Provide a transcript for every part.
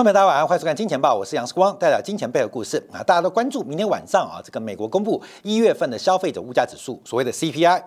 朋友们，大家晚上好，欢迎收看《金钱报》，我是杨世光，带来金钱背后故事啊。大家都关注明天晚上啊，这个美国公布一月份的消费者物价指数，所谓的 CPI。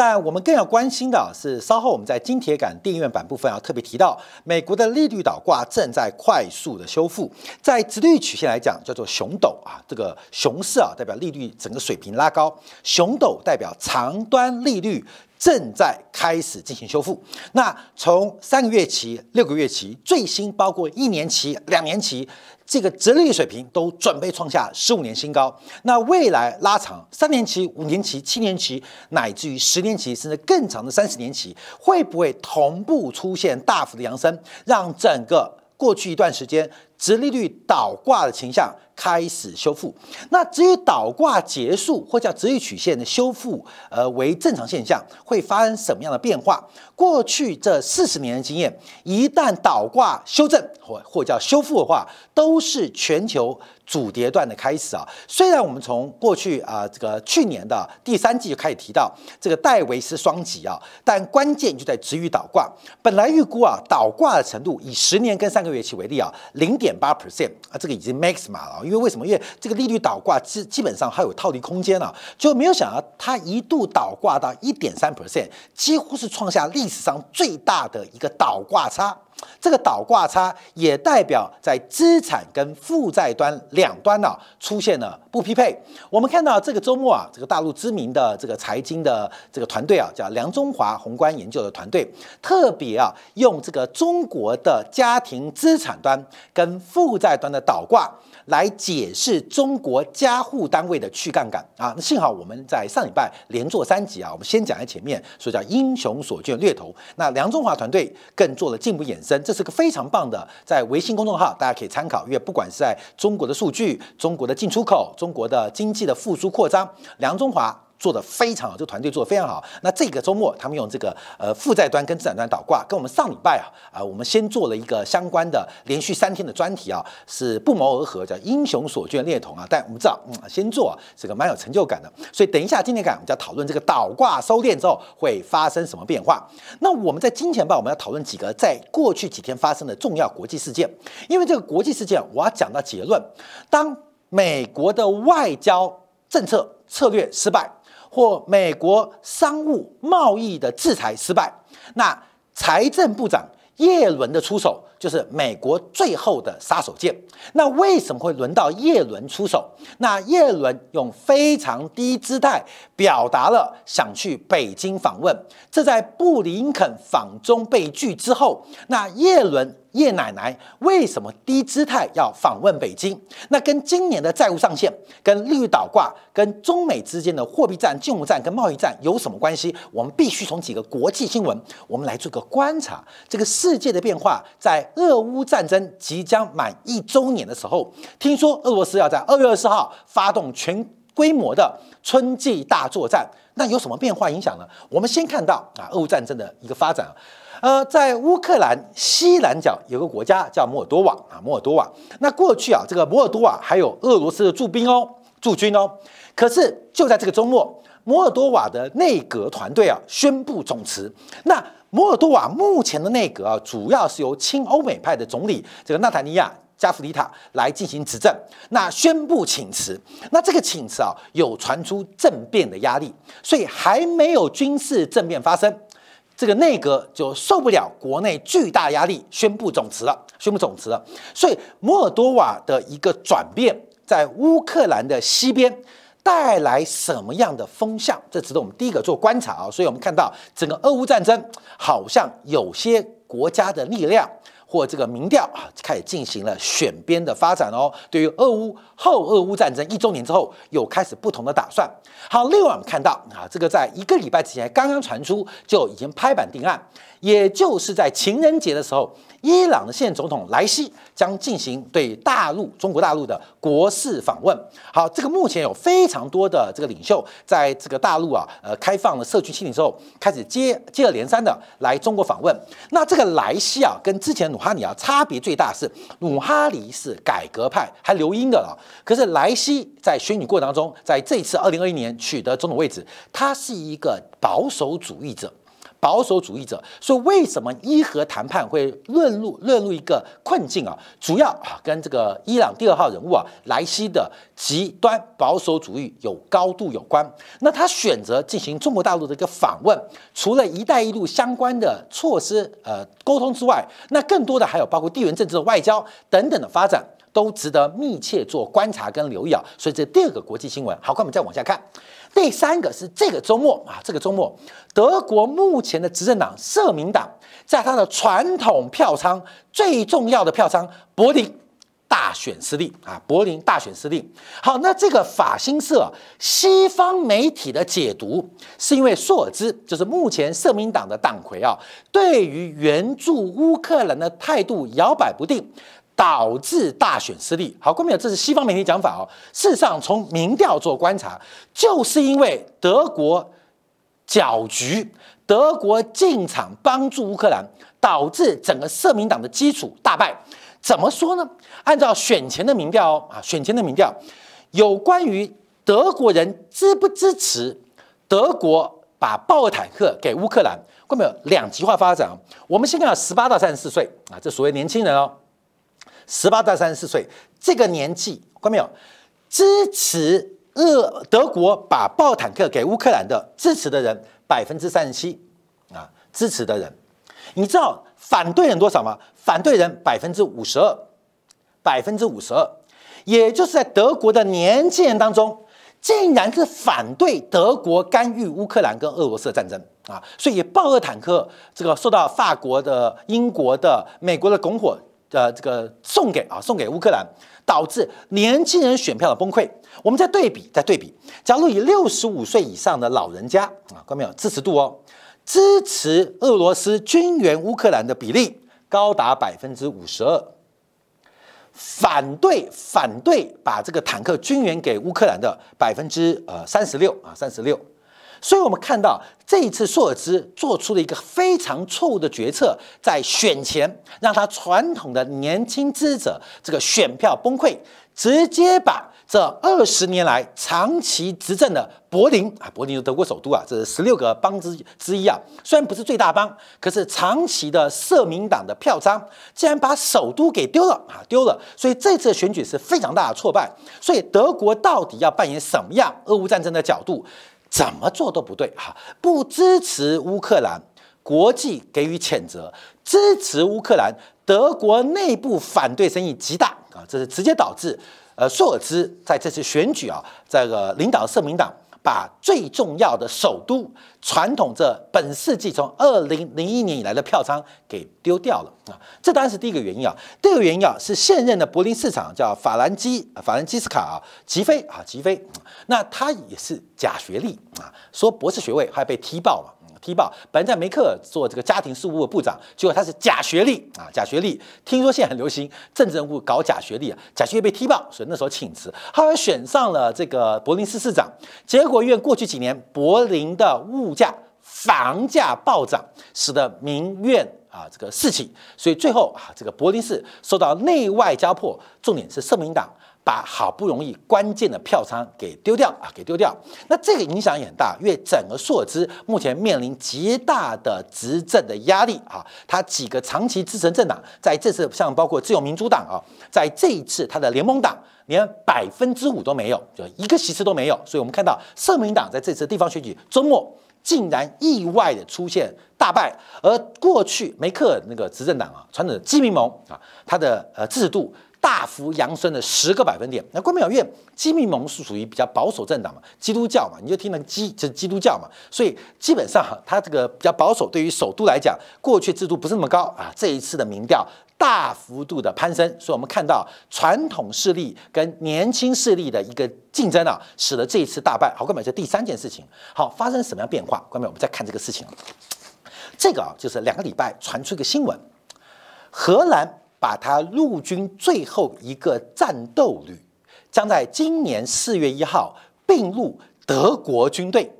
但我们更要关心的是，稍后我们在金铁杆电影院版部分要特别提到，美国的利率倒挂正在快速的修复。在直率曲线来讲，叫做熊斗啊，这个熊市啊，代表利率整个水平拉高；熊斗代表长端利率。正在开始进行修复。那从三个月期、六个月期，最新包括一年期、两年期，这个折利率水平都准备创下十五年新高。那未来拉长三年期、五年期、七年期，乃至于十年期，甚至更长的三十年期，会不会同步出现大幅的扬升，让整个过去一段时间直利率倒挂的倾向？开始修复，那至于倒挂结束或叫直率曲线的修复，呃，为正常现象，会发生什么样的变化？过去这四十年的经验，一旦倒挂修正或或叫修复的话，都是全球主跌段的开始啊。虽然我们从过去啊这个去年的第三季就开始提到这个戴维斯双极啊，但关键就在止于倒挂。本来预估啊倒挂的程度，以十年跟三个月期为例啊，零点八 percent 啊，这个已经 max 码了。因为为什么？因为这个利率倒挂基基本上还有套利空间啊，就没有想到它一度倒挂到一点三 percent，几乎是创下历史上最大的一个倒挂差。这个倒挂差也代表在资产跟负债端两端呢出现了不匹配。我们看到这个周末啊，这个大陆知名的这个财经的这个团队啊，叫梁中华宏观研究的团队，特别啊用这个中国的家庭资产端跟负债端的倒挂来解释中国加户单位的去杠杆啊。那幸好我们在上礼拜连做三集啊，我们先讲在前面，所以叫英雄所见略同。那梁中华团队更做了进一步衍生。这是个非常棒的，在微信公众号大家可以参考，因为不管是在中国的数据、中国的进出口、中国的经济的复苏扩张，梁中华。做的非常好，这个团队做的非常好。那这个周末，他们用这个呃负债端跟资产端倒挂，跟我们上礼拜啊啊，我们先做了一个相关的连续三天的专题啊，是不谋而合，叫英雄所见略同啊。但我们知道，嗯，先做这个蛮有成就感的。所以等一下今天感，我们就要讨论这个倒挂收敛之后会发生什么变化。那我们在金钱报，我们要讨论几个在过去几天发生的重要国际事件。因为这个国际事件，我要讲到结论：当美国的外交政策策略失败。或美国商务贸易的制裁失败，那财政部长耶伦的出手就是美国最后的杀手锏。那为什么会轮到耶伦出手？那耶伦用非常低姿态表达了想去北京访问，这在布林肯访中被拒之后，那耶伦。叶奶奶为什么低姿态要访问北京？那跟今年的债务上限、跟利率倒挂、跟中美之间的货币战、金融战跟贸易战有什么关系？我们必须从几个国际新闻，我们来做个观察。这个世界的变化，在俄乌战争即将满一周年的时候，听说俄罗斯要在二月二十号发动全规模的春季大作战，那有什么变化影响呢？我们先看到啊，俄乌战争的一个发展。呃，在乌克兰西南角有个国家叫摩尔多瓦啊，摩尔多瓦。那过去啊，这个摩尔多瓦还有俄罗斯的驻兵哦，驻军哦。可是就在这个周末，摩尔多瓦的内阁团队啊宣布总辞。那摩尔多瓦目前的内阁啊，主要是由亲欧美派的总理这个纳塔尼亚加弗里塔来进行执政。那宣布请辞，那这个请辞啊，有传出政变的压力，所以还没有军事政变发生。这个内阁就受不了国内巨大压力，宣布总辞了，宣布总辞了。所以摩尔多瓦的一个转变，在乌克兰的西边带来什么样的风向？这值得我们第一个做观察啊。所以我们看到整个俄乌战争，好像有些国家的力量。或这个民调啊，开始进行了选边的发展哦。对于俄乌后俄乌战争一周年之后，又开始不同的打算。好，另外我们看到啊，这个在一个礼拜之前刚刚传出，就已经拍板定案，也就是在情人节的时候。伊朗的现总统莱西将进行对大陆、中国大陆的国事访问。好，这个目前有非常多的这个领袖在这个大陆啊，呃，开放了社区清零之后，开始接接二连三的来中国访问。那这个莱西啊，跟之前努哈尼啊差别最大是，努哈尼是改革派，还留英的了。可是莱西在选举过程当中，在这次二零二一年取得总统位置，他是一个保守主义者。保守主义者。所以为什么伊核谈判会论入论入一个困境啊？主要啊跟这个伊朗第二号人物啊莱西的极端保守主义有高度有关。那他选择进行中国大陆的一个访问，除了一带一路相关的措施呃沟通之外，那更多的还有包括地缘政治的外交等等的发展。都值得密切做观察跟留意啊，所以这第二个国际新闻。好，我们再往下看。第三个是这个周末啊，这个周末，德国目前的执政党社民党在他的传统票仓最重要的票仓柏林大选失利啊，柏林大选失利。好，那这个法新社西方媒体的解读是因为朔尔兹就是目前社民党的党魁啊，对于援助乌克兰的态度摇摆不定。导致大选失利。好，观众朋友，这是西方媒体讲法哦。事实上，从民调做观察，就是因为德国搅局，德国进场帮助乌克兰，导致整个社民党的基础大败。怎么说呢？按照选前的民调哦啊，选前的民调，有关于德国人支不支持德国把豹尔坦克给乌克兰，观众朋友，两极化发展。我们先看十八到三十四岁啊，这所谓年轻人哦。十八到三十四岁这个年纪，看到没有？支持俄德国把豹坦克给乌克兰的支持的人百分之三十七啊，支持的人，你知道反对人多少吗？反对人百分之五十二，百分之五十二，也就是在德国的年轻人当中，竟然是反对德国干预乌克兰跟俄罗斯的战争啊！所以豹二坦克这个受到法国的、英国的、美国的拱火。呃，这个送给啊，送给乌克兰，导致年轻人选票的崩溃。我们再对比，再对比，假如以六十五岁以上的老人家啊，看到没有支持度哦，支持俄罗斯军援乌克兰的比例高达百分之五十二，反对反对把这个坦克军援给乌克兰的百分之呃三十六啊，三十六。所以，我们看到这一次朔尔兹做出了一个非常错误的决策，在选前让他传统的年轻支持者这个选票崩溃，直接把这二十年来长期执政的柏林啊，柏林是德国首都啊，这是十六个邦之之一啊，虽然不是最大邦，可是长期的社民党的票仓竟然把首都给丢了啊，丢了。所以这次选举是非常大的挫败。所以德国到底要扮演什么样俄乌战争的角度？怎么做都不对哈！不支持乌克兰，国际给予谴责；支持乌克兰，德国内部反对声音极大啊！这是直接导致呃，朔尔兹在这次选举啊，这个领导社民党。把最重要的首都传统这本世纪从二零零一年以来的票仓给丢掉了啊，这当然是第一个原因啊。第二个原因啊是现任的柏林市长叫法兰基法兰基斯卡啊吉菲啊吉菲，那他也是假学历啊，说博士学位还被踢爆了。踢爆，本来在梅克尔做这个家庭事务的部长，结果他是假学历啊，假学历。听说现在很流行政治人物搞假学历啊，假学历被踢爆，所以那时候请辞。后来选上了这个柏林市市长，结果因为过去几年柏林的物价、房价暴涨，使得民怨啊这个四起，所以最后啊这个柏林市受到内外交迫，重点是社民党。把好不容易关键的票仓给丢掉啊，给丢掉，那这个影响也很大，因为整个硕兹目前面临极大的执政的压力啊，他几个长期支持政党在这次像包括自由民主党啊，在这一次他的联盟党连百分之五都没有，就一个席次都没有，所以我们看到社民党在这次地方选举周末竟然意外的出现大败，而过去梅克尔那个执政党啊，传统的基民盟啊，它的呃支持度。大幅扬升了十个百分点。那关庙院基民盟是属于比较保守政党嘛，基督教嘛，你就听那个基就是基督教嘛，所以基本上哈，它这个比较保守。对于首都来讲，过去制度不是那么高啊。这一次的民调大幅度的攀升，所以我们看到传统势力跟年轻势力的一个竞争啊，使得这一次大败。好，关美这第三件事情，好发生什么样变化？关美我们再看这个事情，这个啊就是两个礼拜传出一个新闻，荷兰。把他陆军最后一个战斗旅将在今年四月一号并入德国军队，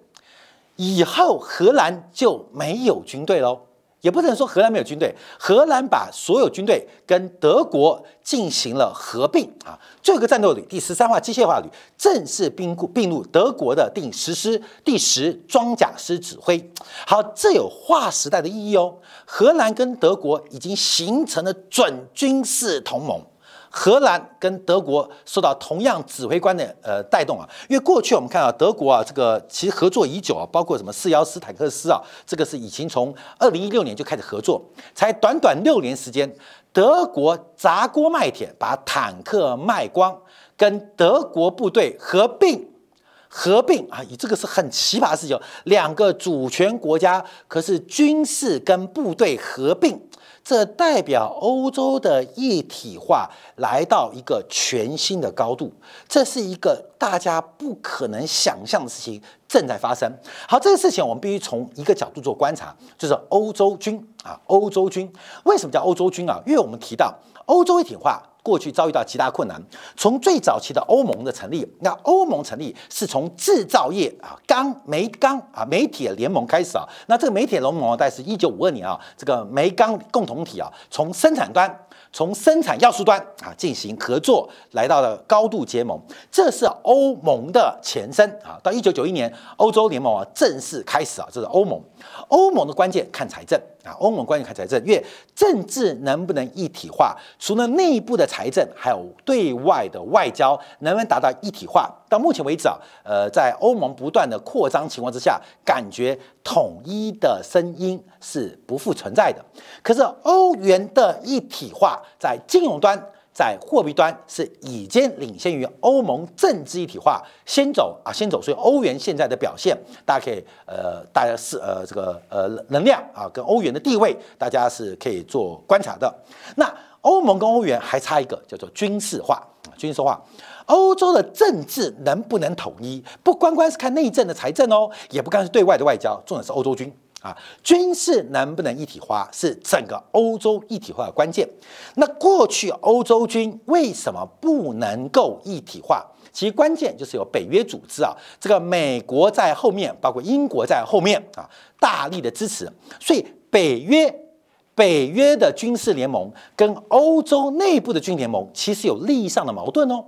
以后荷兰就没有军队喽。也不能说荷兰没有军队，荷兰把所有军队跟德国进行了合并啊。这个战斗旅第十三话机械化旅正式并入并入德国的第十师第十装甲师指挥。好，这有划时代的意义哦。荷兰跟德国已经形成了准军事同盟。荷兰跟德国受到同样指挥官的呃带动啊，因为过去我们看到德国啊，这个其实合作已久啊，包括什么四幺斯坦克师啊，这个是已经从二零一六年就开始合作，才短短六年时间，德国砸锅卖铁把坦克卖光，跟德国部队合并。合并啊，以这个是很奇葩的事情，两个主权国家可是军事跟部队合并。这代表欧洲的一体化来到一个全新的高度，这是一个大家不可能想象的事情正在发生。好，这个事情我们必须从一个角度做观察，就是欧洲军啊，欧洲军为什么叫欧洲军啊？因为我们提到欧洲一体化。过去遭遇到极大困难。从最早期的欧盟的成立，那欧盟成立是从制造业啊，钢、煤钢啊，煤铁联盟开始啊。那这个煤铁联盟大概是一九五二年啊，这个煤钢共同体啊，从生产端。从生产要素端啊进行合作，来到了高度结盟，这是欧盟的前身啊。到一九九一年，欧洲联盟啊正式开始啊，这是欧盟。欧盟的关键看财政啊，欧盟关键看财政，因为政治能不能一体化，除了内部的财政，还有对外的外交能不能达到一体化。到目前为止啊，呃，在欧盟不断的扩张情况之下，感觉统一的声音是不复存在的。可是欧元的一体化在金融端、在货币端是已经领先于欧盟政治一体化，先走啊，先走。所以欧元现在的表现，大家可以呃，大家是呃这个呃能量啊，跟欧元的地位，大家是可以做观察的。那欧盟跟欧元还差一个叫做军事化，军事化。欧洲的政治能不能统一，不光光是看内政的财政哦，也不光是对外的外交，重点是欧洲军啊，军事能不能一体化，是整个欧洲一体化的关键。那过去欧洲军为什么不能够一体化？其实关键就是有北约组织啊，这个美国在后面，包括英国在后面啊，大力的支持，所以北约北约的军事联盟跟欧洲内部的军联盟其实有利益上的矛盾哦。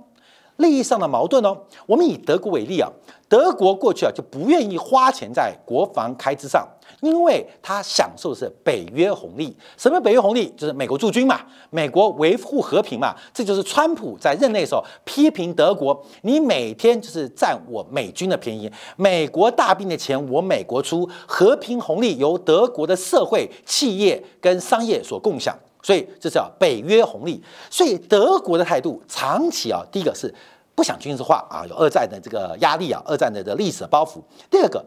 利益上的矛盾哦，我们以德国为例啊，德国过去啊就不愿意花钱在国防开支上，因为他享受的是北约红利。什么北约红利？就是美国驻军嘛，美国维护和平嘛。这就是川普在任内时候批评德国，你每天就是占我美军的便宜，美国大兵的钱我美国出，和平红利由德国的社会、企业跟商业所共享。所以这叫北约红利。所以德国的态度长期啊，第一个是不想军事化啊，有二战的这个压力啊，二战的的历史包袱。第二个，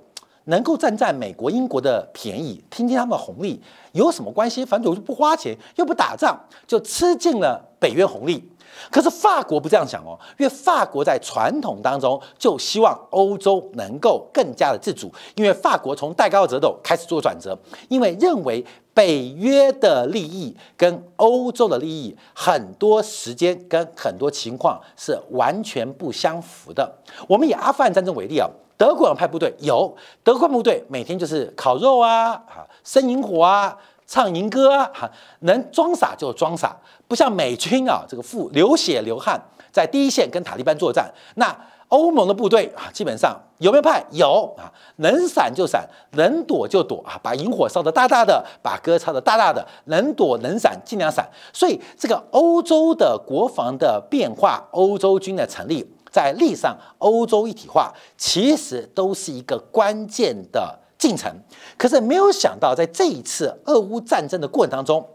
能够占占美国、英国的便宜，听听他们的红利有什么关系？反正我就不花钱，又不打仗，就吃尽了北约红利。可是法国不这样想哦，因为法国在传统当中就希望欧洲能够更加的自主，因为法国从戴高乐斗开始做转折，因为认为。北约的利益跟欧洲的利益，很多时间跟很多情况是完全不相符的。我们以阿富汗战争为例啊，德国派部队有，德国部队每天就是烤肉啊，啊，生营火啊，唱营歌啊，哈，能装傻就装傻，不像美军啊，这个付流血流汗，在第一线跟塔利班作战，那。欧盟的部队啊，基本上有没有派？有啊，能闪就闪，能躲就躲啊，把营火烧得大大的，把歌唱得大大的，能躲能闪尽量闪。所以这个欧洲的国防的变化，欧洲军的成立，在历史上欧洲一体化其实都是一个关键的进程。可是没有想到，在这一次俄乌战争的过程当中，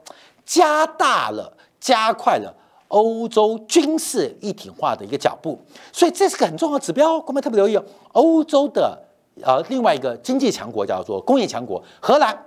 加大了、加快了。欧洲军事一体化的一个脚步，所以这是个很重要的指标，各位特别留意。欧洲的呃另外一个经济强国叫做工业强国荷兰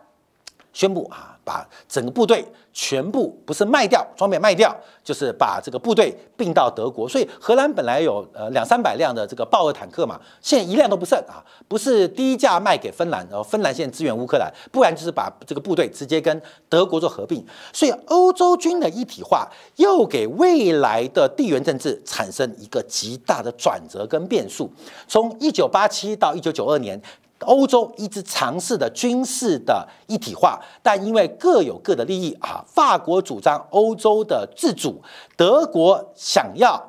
宣布啊，把整个部队。全部不是卖掉装备卖掉，就是把这个部队并到德国。所以荷兰本来有呃两三百辆的这个豹二坦克嘛，现在一辆都不剩啊！不是低价卖给芬兰，然后芬兰现在支援乌克兰，不然就是把这个部队直接跟德国做合并。所以欧洲军的一体化又给未来的地缘政治产生一个极大的转折跟变数。从一九八七到一九九二年。欧洲一直尝试的军事的一体化，但因为各有各的利益啊，法国主张欧洲的自主，德国想要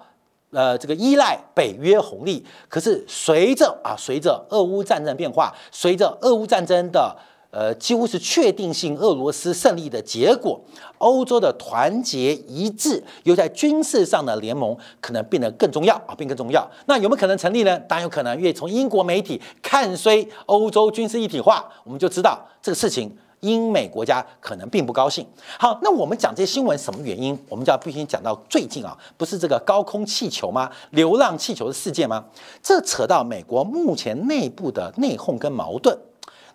呃这个依赖北约红利。可是随着啊随着俄乌战争变化，随着俄乌战争的。呃，几乎是确定性俄罗斯胜利的结果。欧洲的团结一致，又在军事上的联盟可能变得更重要啊，变更重要。那有没有可能成立呢？当然有可能。因为从英国媒体看衰欧洲军事一体化，我们就知道这个事情，英美国家可能并不高兴。好，那我们讲这些新闻什么原因？我们就要必须讲到最近啊，不是这个高空气球吗？流浪气球的事件吗？这扯到美国目前内部的内讧跟矛盾。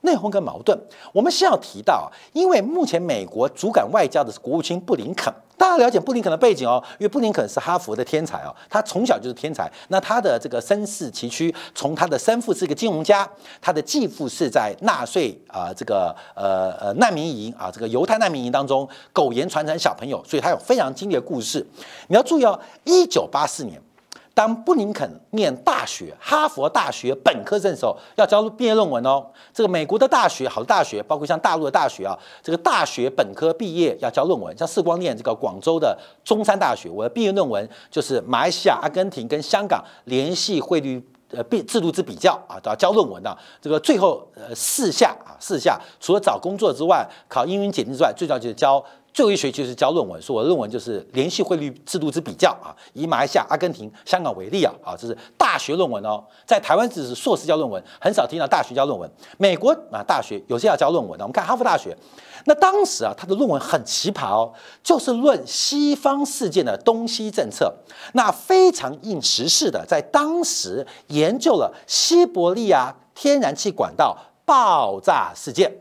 内讧跟矛盾，我们先要提到，因为目前美国主管外交的是国务卿布林肯，大家了解布林肯的背景哦，因为布林肯是哈佛的天才哦，他从小就是天才。那他的这个身世崎岖，从他的生父是一个金融家，他的继父是在纳粹啊这个呃呃难民营啊这个犹太难民营当中苟延传承小朋友，所以他有非常经历的故事。你要注意哦，一九八四年。当布林肯念大学，哈佛大学本科生的时候，要交毕业论文哦。这个美国的大学，好的大学，包括像大陆的大学啊，这个大学本科毕业要交论文。像世光念这个广州的中山大学，我的毕业论文就是马来西亚、阿根廷跟香港联系汇率呃比制度之比较啊，都要交论文的。这个最后呃四下啊四下，除了找工作之外，考英语检定之外，最重要就是交。最后一学期是教论文，说我的论文就是联系汇率制度之比较啊，以马来西亚、阿根廷、香港为例啊，啊，这是大学论文哦，在台湾只是硕士教论文，很少听到大学教论文。美国啊，大学有些要教论文的，我们看哈佛大学，那当时啊，他的论文很奇葩哦，就是论西方事件的东西政策，那非常应时事的，在当时研究了西伯利亚天然气管道爆炸事件。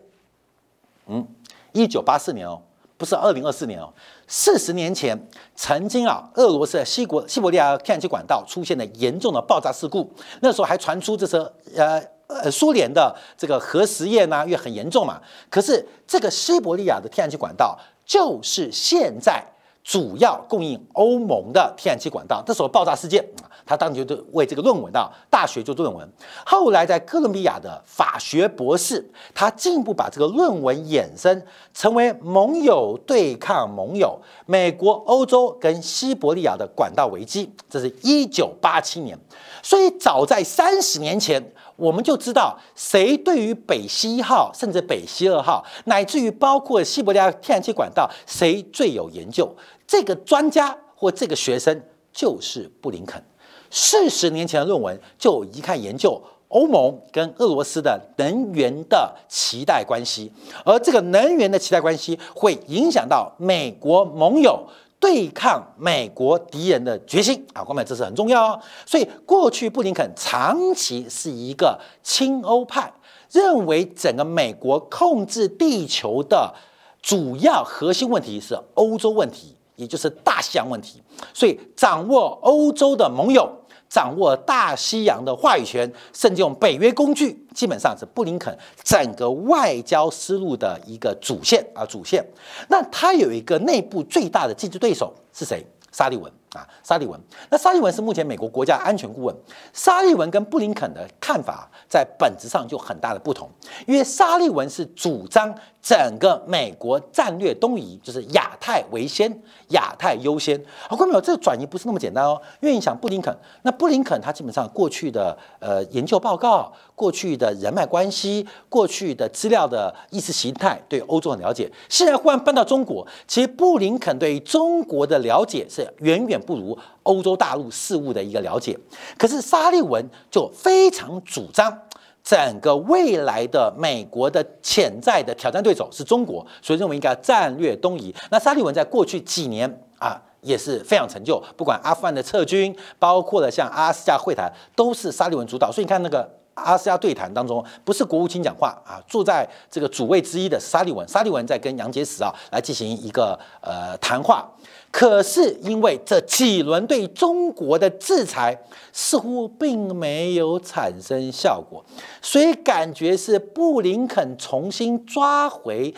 嗯，一九八四年哦。不是二零二四年哦，四十年前曾经啊，俄罗斯的西国西伯利亚天然气管道出现了严重的爆炸事故，那时候还传出这是呃呃苏联的这个核实验呢，因为很严重嘛。可是这个西伯利亚的天然气管道就是现在。主要供应欧盟的天然气管道，这时候爆炸事件啊，他当时就为这个论文啊，大学做论文。后来在哥伦比亚的法学博士，他进一步把这个论文衍生成为盟友对抗盟友，美国、欧洲跟西伯利亚的管道危机。这是一九八七年，所以早在三十年前。我们就知道谁对于北溪一号，甚至北溪二号，乃至于包括西伯利亚天然气管道，谁最有研究？这个专家或这个学生就是布林肯。四十年前的论文就一看研究欧盟跟俄罗斯的能源的期待关系，而这个能源的期待关系会影响到美国盟友。对抗美国敌人的决心啊，光美这是很重要哦。所以过去布林肯长期是一个亲欧派，认为整个美国控制地球的主要核心问题是欧洲问题，也就是大西洋问题。所以掌握欧洲的盟友。掌握大西洋的话语权，甚至用北约工具，基本上是布林肯整个外交思路的一个主线啊，主线。那他有一个内部最大的竞争对手是谁？沙利文。啊，沙利文，那沙利文是目前美国国家安全顾问。沙利文跟布林肯的看法在本质上就很大的不同，因为沙利文是主张整个美国战略东移，就是亚太为先，亚太优先。好，各位朋友，这个转移不是那么简单哦。因为你想布林肯，那布林肯他基本上过去的呃研究报告、过去的人脉关系、过去的资料的意识形态，对欧洲很了解。现在忽然搬到中国，其实布林肯对中国的了解是远远。不如欧洲大陆事务的一个了解，可是沙利文就非常主张整个未来的美国的潜在的挑战对手是中国，所以认为应该战略东移。那沙利文在过去几年啊也是非常成就，不管阿富汗的撤军，包括了像阿斯加会谈，都是沙利文主导。所以你看那个阿斯加对谈当中，不是国务卿讲话啊，坐在这个主位之一的沙利文，沙利文在跟杨洁篪啊来进行一个呃谈话。可是因为这几轮对中国的制裁似乎并没有产生效果，所以感觉是布林肯重新抓回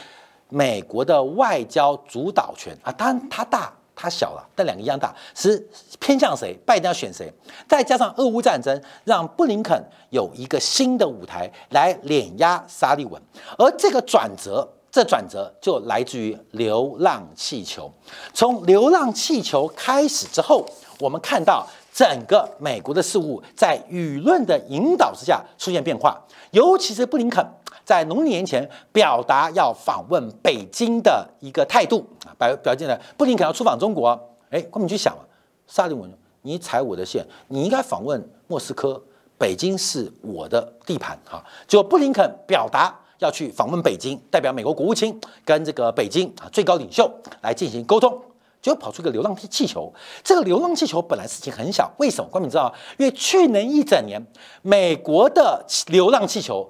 美国的外交主导权啊！当然他大。它小了，但两个一样大，是偏向谁，拜登要选谁？再加上俄乌战争，让布林肯有一个新的舞台来碾压沙利文，而这个转折，这转折就来自于流浪气球。从流浪气球开始之后，我们看到整个美国的事物在舆论的引导之下出现变化，尤其是布林肯。在农历年前表达要访问北京的一个态度啊，表表现了布林肯要出访中国。哎，我们去想了，沙利文，你踩我的线，你应该访问莫斯科，北京是我的地盘啊。就布林肯表达要去访问北京，代表美国国务卿跟这个北京啊最高领袖来进行沟通，就跑出一个流浪气气球。这个流浪气球本来事情很小，为什么？观众知道，因为去年一整年美国的流浪气球。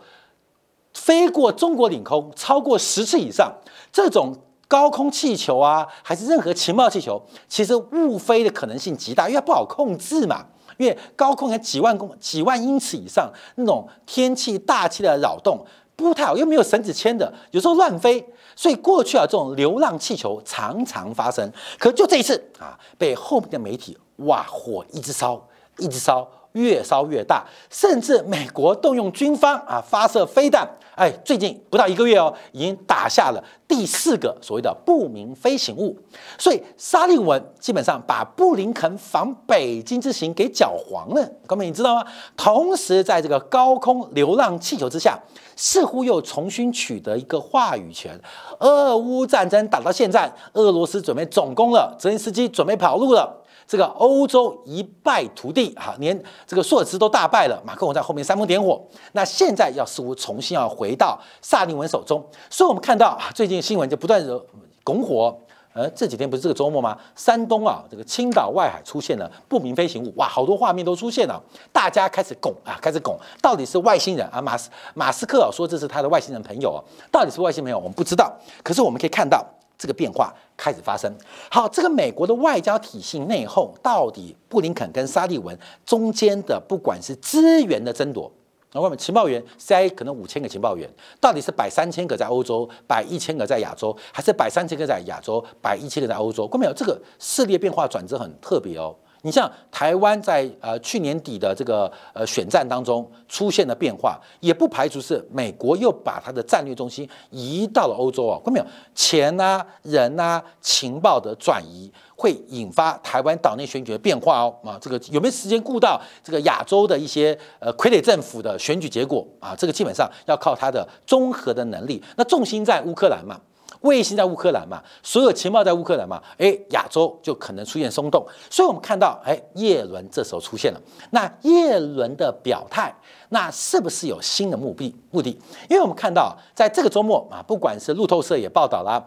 飞过中国领空超过十次以上，这种高空气球啊，还是任何情报气球，其实误飞的可能性极大，因为它不好控制嘛。因为高空有几万公、几万英尺以上那种天气大气的扰动不太好，又没有绳子牵的，有时候乱飞。所以过去啊，这种流浪气球常常发生。可就这一次啊，被后面的媒体哇，火一直烧，一直烧。越烧越大，甚至美国动用军方啊发射飞弹，哎，最近不到一个月哦，已经打下了第四个所谓的不明飞行物。所以沙利文基本上把布林肯访北京之行给搅黄了，哥们你知道吗？同时在这个高空流浪气球之下，似乎又重新取得一个话语权。俄乌战争打到现在，俄罗斯准备总攻了，泽连斯基准备跑路了。这个欧洲一败涂地，哈，连这个索尔茨都大败了，马克龙在后面煽风点火。那现在要似乎重新要回到萨利文手中，所以我们看到最近新闻就不断的拱火。呃，这几天不是这个周末吗？山东啊，这个青岛外海出现了不明飞行物，哇，好多画面都出现了，大家开始拱啊，开始拱，到底是外星人啊？马斯马斯克啊说这是他的外星人朋友，到底是外星朋友，我们不知道。可是我们可以看到。这个变化开始发生。好，这个美国的外交体系内讧，到底布林肯跟沙利文中间的，不管是资源的争夺，那外面情报员 CIA 可能五千个情报员，到底是摆三千个在欧洲，摆一千个在亚洲，还是摆三千个在亚洲，摆一千个在欧洲？关没有？这个势力变化转折很特别哦。你像台湾在呃去年底的这个呃选战当中出现的变化，也不排除是美国又把它的战略中心移到了欧洲啊，看到没有？钱啊、人啊、情报的转移会引发台湾岛内选举的变化哦啊，这个有没有时间顾到这个亚洲的一些呃傀儡政府的选举结果啊？这个基本上要靠它的综合的能力，那重心在乌克兰嘛。卫星在乌克兰嘛，所有情报在乌克兰嘛，哎，亚洲就可能出现松动，所以我们看到，哎，叶伦这时候出现了。那叶伦的表态，那是不是有新的目的？目的？因为我们看到，在这个周末啊，不管是路透社也报道了，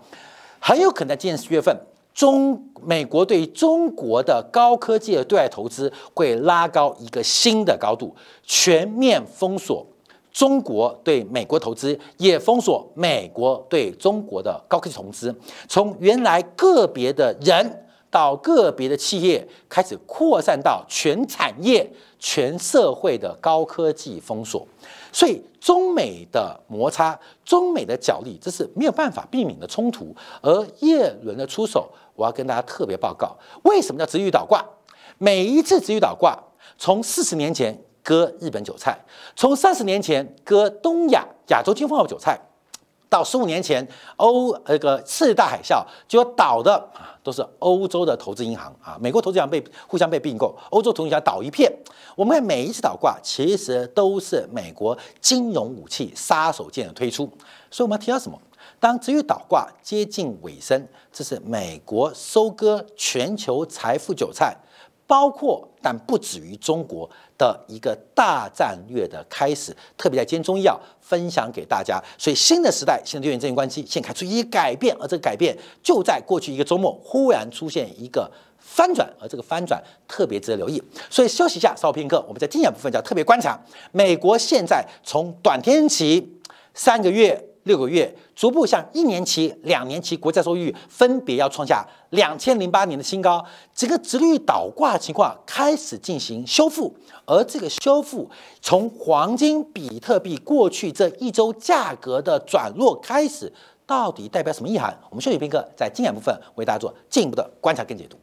很有可能在今年四月份，中美国对中国的高科技的对外投资会拉高一个新的高度，全面封锁。中国对美国投资也封锁美国对中国的高科技投资，从原来个别的人到个别的企业，开始扩散到全产业、全社会的高科技封锁。所以，中美的摩擦、中美的角力，这是没有办法避免的冲突。而叶伦的出手，我要跟大家特别报告，为什么叫直遇倒挂？每一次直遇倒挂，从四十年前。割日本韭菜，从三十年前割东亚亚洲金凤的韭菜，到十五年前欧那个次大海啸，就倒的啊都是欧洲的投资银行啊，美国投资银行被互相被并购，欧洲投资银行倒一片。我们看每一次倒挂，其实都是美国金融武器杀手锏的推出。所以我们要提到什么？当至于倒挂接近尾声，这是美国收割全球财富韭菜。包括但不止于中国的一个大战略的开始，特别在今天中医药分享给大家。所以新的时代，新的地缘政治关系，现开出一些改变，而这个改变就在过去一个周末忽然出现一个翻转，而这个翻转特别值得留意。所以休息一下，稍后片刻，我们在精讲部分叫特别观察。美国现在从短天期三个月。六个月，逐步向一年期、两年期国债收益率分别要创下两千零八年的新高，整个直率倒挂情况开始进行修复，而这个修复从黄金、比特币过去这一周价格的转弱开始，到底代表什么意涵？我们休息片刻，在精彩部分为大家做进一步的观察跟解读。